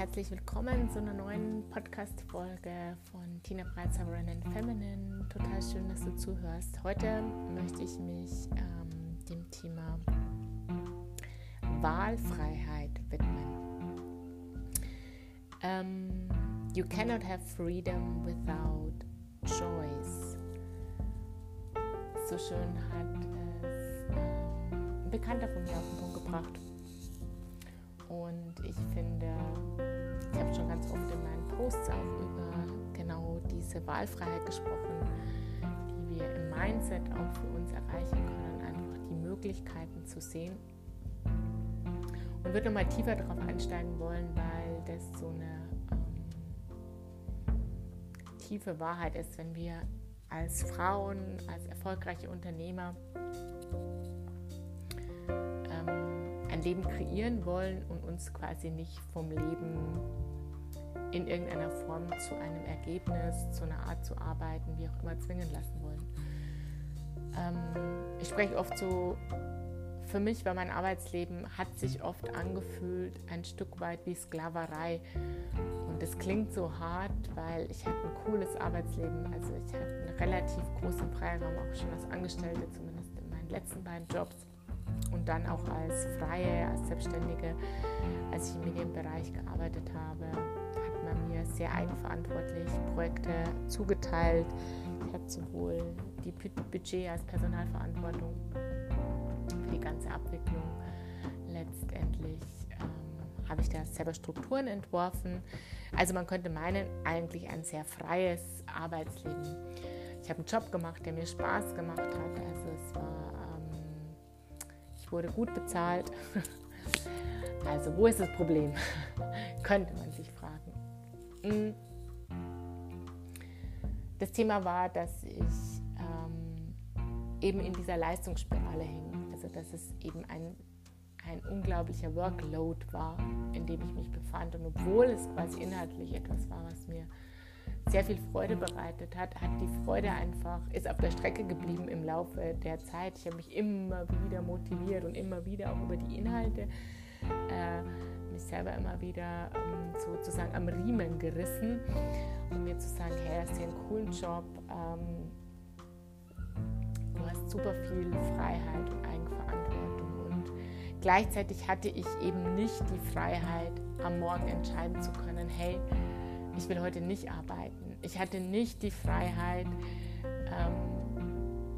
herzlich willkommen zu einer neuen Podcast-Folge von Tina Breitzer and Feminine. Total schön, dass du zuhörst. Heute möchte ich mich ähm, dem Thema Wahlfreiheit widmen. Ähm, you cannot have freedom without choice. So schön hat es ähm, ein Bekannter von mir auf den Punkt gebracht. Und ich finde, ich habe schon ganz oft in meinen Posts auch über genau diese Wahlfreiheit gesprochen, die wir im Mindset auch für uns erreichen können, einfach die Möglichkeiten zu sehen. Und würde nochmal tiefer darauf einsteigen wollen, weil das so eine ähm, tiefe Wahrheit ist, wenn wir als Frauen, als erfolgreiche Unternehmer ein Leben kreieren wollen und uns quasi nicht vom Leben in irgendeiner Form zu einem Ergebnis, zu einer Art zu arbeiten, wie auch immer, zwingen lassen wollen. Ähm, ich spreche oft so, für mich war mein Arbeitsleben, hat sich oft angefühlt, ein Stück weit wie Sklaverei. Und das klingt so hart, weil ich hatte ein cooles Arbeitsleben. Also ich hatte einen relativ großen Freiraum, auch schon als Angestellte, zumindest in meinen letzten beiden Jobs und dann auch als Freie, als Selbstständige, als ich im Medienbereich gearbeitet habe, hat man mir sehr eigenverantwortlich Projekte zugeteilt. Ich habe sowohl die Budget als Personalverantwortung für die ganze Abwicklung. Letztendlich ähm, habe ich da selber Strukturen entworfen. Also man könnte meinen, eigentlich ein sehr freies Arbeitsleben. Ich habe einen Job gemacht, der mir Spaß gemacht hat. Also es war wurde gut bezahlt. Also wo ist das Problem? Könnte man sich fragen. Mm. Das Thema war, dass ich ähm, eben in dieser Leistungsspirale hing. Also dass es eben ein, ein unglaublicher Workload war, in dem ich mich befand. Und obwohl es quasi inhaltlich etwas war, was mir sehr viel Freude bereitet hat, hat die Freude einfach, ist auf der Strecke geblieben im Laufe der Zeit. Ich habe mich immer wieder motiviert und immer wieder auch über die Inhalte äh, mich selber immer wieder ähm, sozusagen am Riemen gerissen, um mir zu sagen, hey, hast hier einen coolen Job, ähm, du hast super viel Freiheit und Eigenverantwortung und gleichzeitig hatte ich eben nicht die Freiheit, am Morgen entscheiden zu können, hey, ich will heute nicht arbeiten. Ich hatte nicht die Freiheit, ähm,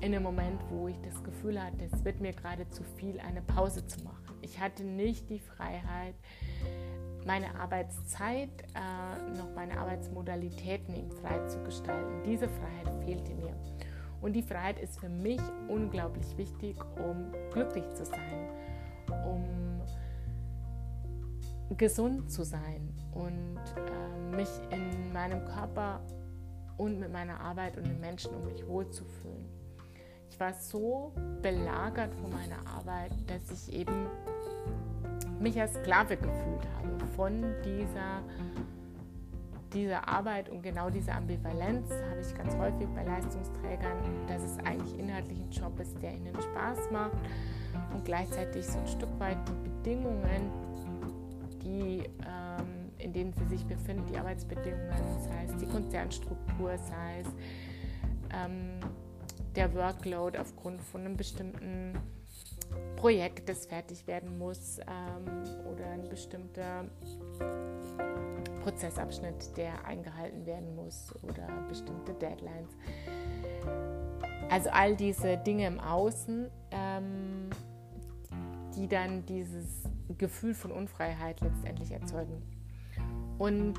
in einem Moment, wo ich das Gefühl hatte, es wird mir gerade zu viel, eine Pause zu machen. Ich hatte nicht die Freiheit, meine Arbeitszeit, äh, noch meine Arbeitsmodalitäten eben frei zu gestalten. Diese Freiheit fehlte mir. Und die Freiheit ist für mich unglaublich wichtig, um glücklich zu sein, um gesund zu sein und äh, mich in meinem Körper und mit meiner Arbeit und den Menschen um mich wohlzufühlen. Ich war so belagert von meiner Arbeit, dass ich eben mich als Sklave gefühlt habe von dieser, dieser Arbeit und genau diese Ambivalenz habe ich ganz häufig bei Leistungsträgern, dass es eigentlich inhaltlich ein Job ist, der ihnen Spaß macht und gleichzeitig so ein Stück weit die Bedingungen, die, ähm, in denen sie sich befinden, die Arbeitsbedingungen, sei es die Konzernstruktur, sei es ähm, der Workload aufgrund von einem bestimmten Projekt, das fertig werden muss ähm, oder ein bestimmter Prozessabschnitt, der eingehalten werden muss oder bestimmte Deadlines. Also all diese Dinge im Außen, ähm, die dann dieses Gefühl von Unfreiheit letztendlich erzeugen. Und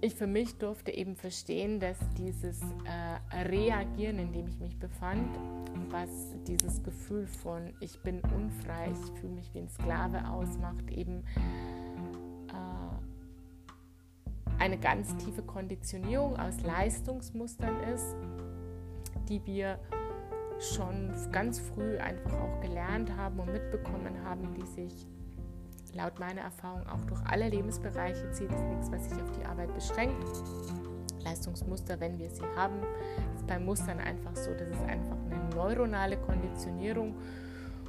ich für mich durfte eben verstehen, dass dieses äh, Reagieren, in dem ich mich befand, was dieses Gefühl von ich bin unfrei, ich fühle mich wie ein Sklave ausmacht, eben äh, eine ganz tiefe Konditionierung aus Leistungsmustern ist, die wir schon ganz früh einfach auch gelernt haben und mitbekommen haben, die sich laut meiner Erfahrung auch durch alle Lebensbereiche zieht. Ist nichts, was sich auf die Arbeit beschränkt. Leistungsmuster, wenn wir sie haben, ist bei Mustern einfach so, das ist einfach eine neuronale Konditionierung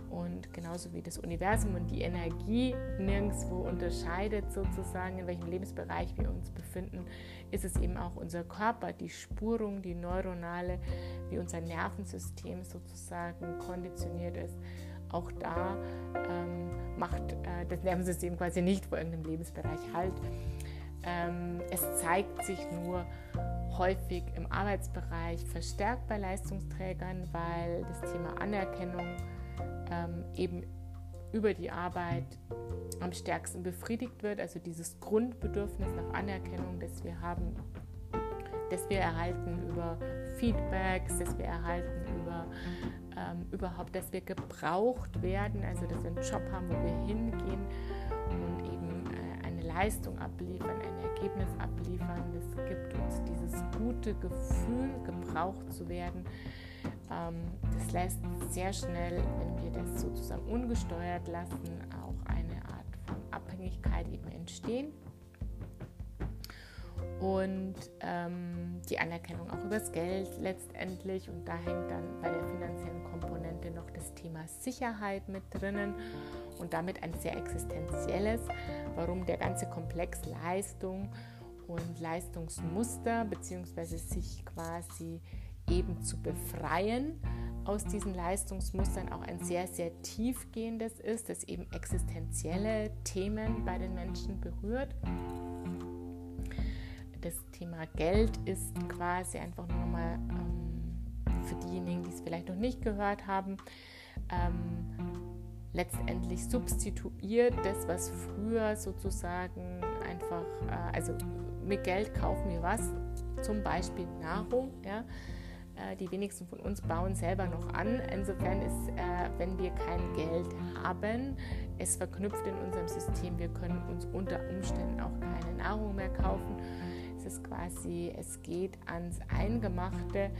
Und genauso wie das Universum und die Energie nirgendwo unterscheidet, sozusagen, in welchem Lebensbereich wir uns befinden, ist es eben auch unser Körper, die Spurung, die neuronale, wie unser Nervensystem sozusagen konditioniert ist. Auch da ähm, macht äh, das Nervensystem quasi nicht vor irgendeinem Lebensbereich halt. Ähm, es zeigt sich nur häufig im Arbeitsbereich verstärkt bei Leistungsträgern, weil das Thema Anerkennung ähm, eben über die Arbeit am stärksten befriedigt wird. Also dieses Grundbedürfnis nach Anerkennung, das wir haben, das wir erhalten über Feedbacks, das wir erhalten über ähm, überhaupt, dass wir gebraucht werden, also dass wir einen Job haben, wo wir hingehen und eben äh, eine Leistung abliefern, ein Ergebnis abliefern. Das gibt uns dieses gute Gefühl, gebraucht zu werden. Ähm, das lässt sehr schnell, wenn wir das sozusagen ungesteuert lassen, auch eine Art von Abhängigkeit eben entstehen. Und ähm, die Anerkennung auch übers Geld letztendlich. Und da hängt dann bei der finanziellen Komponente noch das Thema Sicherheit mit drinnen und damit ein sehr existenzielles, warum der ganze Komplex Leistung und Leistungsmuster beziehungsweise sich quasi eben zu befreien aus diesen Leistungsmustern auch ein sehr, sehr tiefgehendes ist, das eben existenzielle Themen bei den Menschen berührt. Das Thema Geld ist quasi einfach nur mal ähm, für diejenigen, die es vielleicht noch nicht gehört haben, ähm, letztendlich substituiert das, was früher sozusagen einfach, äh, also mit Geld kaufen wir was, zum Beispiel Nahrung, ja, äh, die wenigsten von uns bauen selber noch an. Insofern ist, äh, wenn wir kein Geld haben, es verknüpft in unserem System. Wir können uns unter Umständen auch keine Nahrung mehr kaufen. Es ist quasi, es geht ans Eingemachte.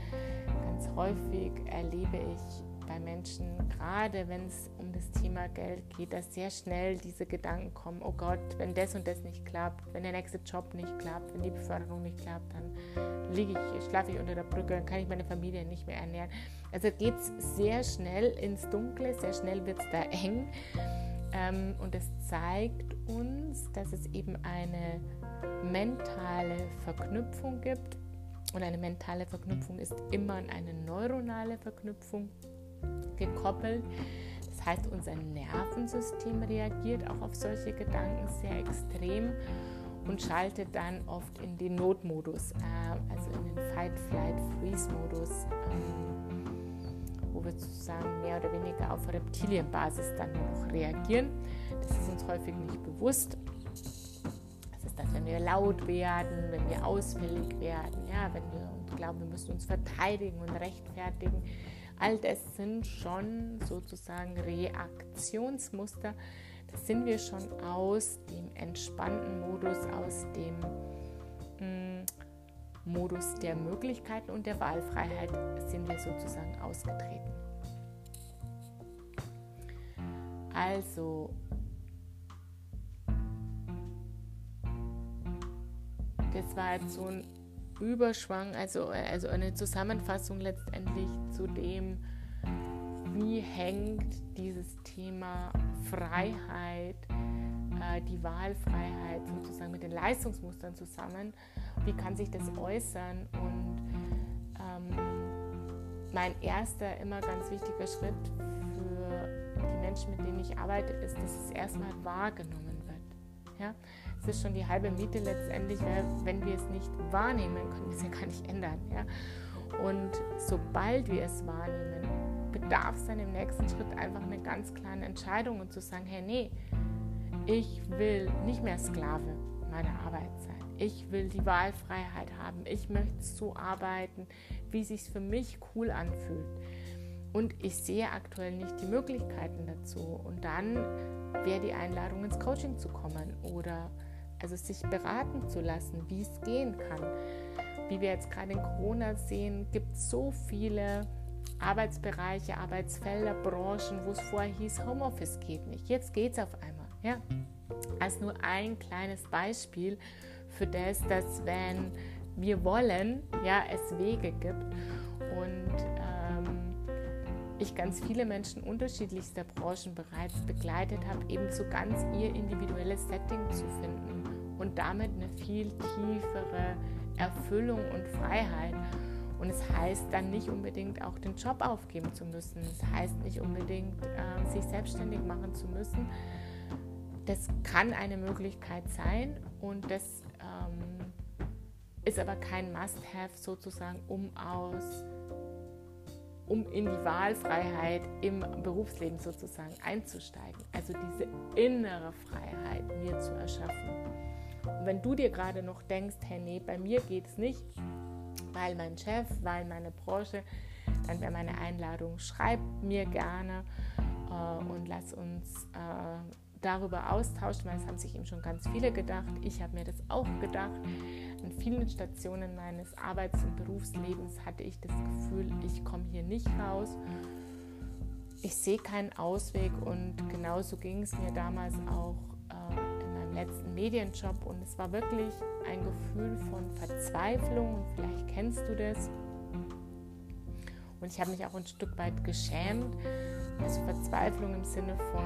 Ganz häufig erlebe ich bei Menschen, gerade wenn es um das Thema Geld geht, dass sehr schnell diese Gedanken kommen, oh Gott, wenn das und das nicht klappt, wenn der nächste Job nicht klappt, wenn die Beförderung nicht klappt, dann liege ich, schlafe ich unter der Brücke, dann kann ich meine Familie nicht mehr ernähren. Also geht es sehr schnell ins Dunkle, sehr schnell wird es da eng. Ähm, und es zeigt uns, dass es eben eine mentale Verknüpfung gibt. Und eine mentale Verknüpfung ist immer eine neuronale Verknüpfung gekoppelt. Das heißt, unser Nervensystem reagiert auch auf solche Gedanken sehr extrem und schaltet dann oft in den Notmodus, äh, also in den Fight-Flight-Freeze-Modus, ähm, wo wir sozusagen mehr oder weniger auf Reptilienbasis dann noch reagieren. Das ist uns häufig nicht bewusst. Ist das, wenn wir laut werden, wenn wir ausfällig werden, ja, wenn wir glauben, wir müssen uns verteidigen und rechtfertigen All das sind schon sozusagen Reaktionsmuster. Das sind wir schon aus dem entspannten Modus, aus dem mh, mm, Modus der Möglichkeiten und der Wahlfreiheit sind wir sozusagen ausgetreten. Also das war jetzt so ein Überschwang, also, also eine Zusammenfassung letztendlich zu dem, wie hängt dieses Thema Freiheit, äh, die Wahlfreiheit sozusagen mit den Leistungsmustern zusammen, wie kann sich das äußern und ähm, mein erster, immer ganz wichtiger Schritt für die Menschen, mit denen ich arbeite, ist, dass es erstmal wahrgenommen wird. Ja? Es ist schon die halbe Miete letztendlich, wenn wir es nicht wahrnehmen, können wir es ja gar nicht ändern. Ja? Und sobald wir es wahrnehmen, bedarf es dann im nächsten Schritt einfach eine ganz klare Entscheidung und zu sagen, hey, nee, ich will nicht mehr Sklave meiner Arbeit sein. Ich will die Wahlfreiheit haben. Ich möchte so arbeiten, wie es sich für mich cool anfühlt. Und ich sehe aktuell nicht die Möglichkeiten dazu. Und dann wäre die Einladung, ins Coaching zu kommen oder also sich beraten zu lassen, wie es gehen kann. Wie wir jetzt gerade in Corona sehen, gibt es so viele Arbeitsbereiche, Arbeitsfelder, Branchen, wo es vorher hieß, Homeoffice geht nicht. Jetzt geht es auf einmal. Ja? Als nur ein kleines Beispiel für das, dass wenn wir wollen, ja, es Wege gibt. Und ähm, ich ganz viele Menschen unterschiedlichster Branchen bereits begleitet habe, eben so ganz ihr individuelles Setting zu finden und damit eine viel tiefere Erfüllung und Freiheit. Und es heißt dann nicht unbedingt auch den Job aufgeben zu müssen. Es heißt nicht unbedingt äh, sich selbstständig machen zu müssen. Das kann eine Möglichkeit sein und das ähm, ist aber kein Must-Have sozusagen, um aus um in die Wahlfreiheit im Berufsleben sozusagen einzusteigen. Also diese innere Freiheit mir zu erschaffen. Wenn du dir gerade noch denkst, hey, nee, bei mir geht es nicht, weil mein Chef, weil meine Branche, dann wäre meine Einladung, schreib mir gerne äh, und lass uns äh, darüber austauschen, weil es haben sich eben schon ganz viele gedacht. Ich habe mir das auch gedacht. An vielen Stationen meines Arbeits- und Berufslebens hatte ich das Gefühl, ich komme hier nicht raus. Ich sehe keinen Ausweg und genauso ging es mir damals auch äh, Medienjob und es war wirklich ein Gefühl von Verzweiflung und vielleicht kennst du das. Und ich habe mich auch ein Stück weit geschämt. Also Verzweiflung im Sinne von,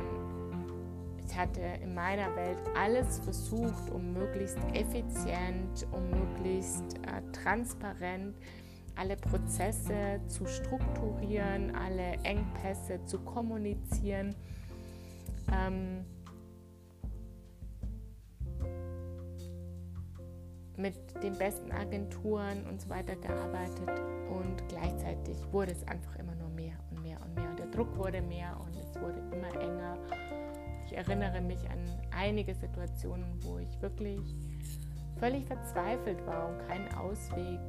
ich hatte in meiner Welt alles versucht, um möglichst effizient, um möglichst äh, transparent alle Prozesse zu strukturieren, alle Engpässe zu kommunizieren. Ähm, mit den besten Agenturen und so weiter gearbeitet und gleichzeitig wurde es einfach immer nur mehr und mehr und mehr und der Druck wurde mehr und es wurde immer enger ich erinnere mich an einige Situationen, wo ich wirklich völlig verzweifelt war und keinen Ausweg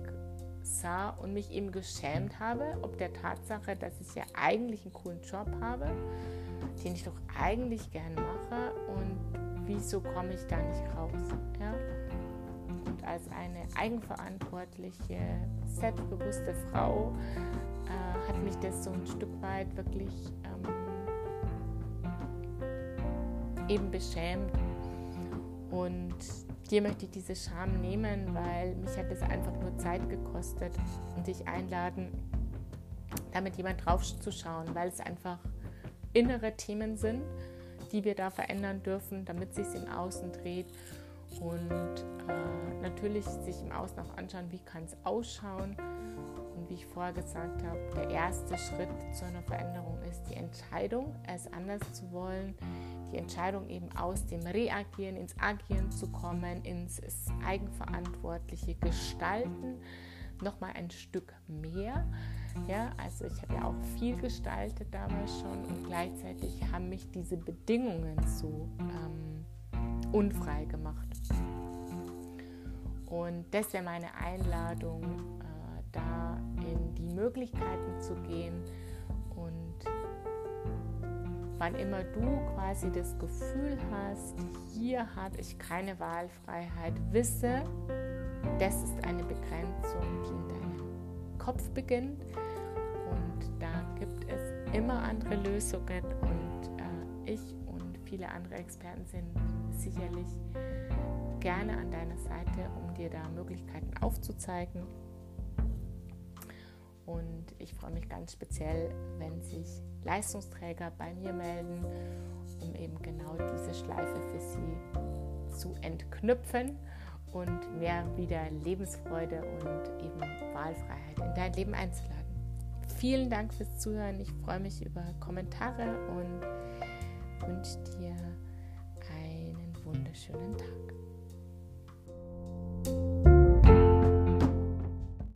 sah und mich eben geschämt habe, ob der Tatsache, dass ich ja eigentlich einen coolen Job habe, den ich doch eigentlich gern mache und wieso komme ich da nicht raus. Ja? Als eine eigenverantwortliche, selbstbewusste Frau äh, hat mich das so ein Stück weit wirklich ähm, eben beschämt. Und dir möchte ich diese Scham nehmen, weil mich hat es einfach nur Zeit gekostet und dich einladen, damit jemand drauf zu schauen, weil es einfach innere Themen sind, die wir da verändern dürfen, damit sich im Außen dreht und äh, natürlich sich im Außen auch anschauen, wie kann es ausschauen. Und wie ich vorher gesagt habe, der erste Schritt zu einer Veränderung ist die Entscheidung, es anders zu wollen, die Entscheidung eben aus dem Reagieren ins Agieren zu kommen, ins eigenverantwortliche Gestalten, nochmal ein Stück mehr. Ja, also ich habe ja auch viel gestaltet damals schon und gleichzeitig haben mich diese Bedingungen so ähm, unfrei gemacht. Und das wäre meine Einladung, äh, da in die Möglichkeiten zu gehen und wann immer du quasi das Gefühl hast, hier habe ich keine Wahlfreiheit, wisse, das ist eine Begrenzung, die in deinem Kopf beginnt und da gibt es immer andere Lösungen und äh, ich viele andere Experten sind sicherlich gerne an deiner Seite, um dir da Möglichkeiten aufzuzeigen. Und ich freue mich ganz speziell, wenn sich Leistungsträger bei mir melden, um eben genau diese Schleife für sie zu entknüpfen und mehr wieder Lebensfreude und eben Wahlfreiheit in dein Leben einzuladen. Vielen Dank fürs Zuhören. Ich freue mich über Kommentare und wünsche dir einen wunderschönen Tag.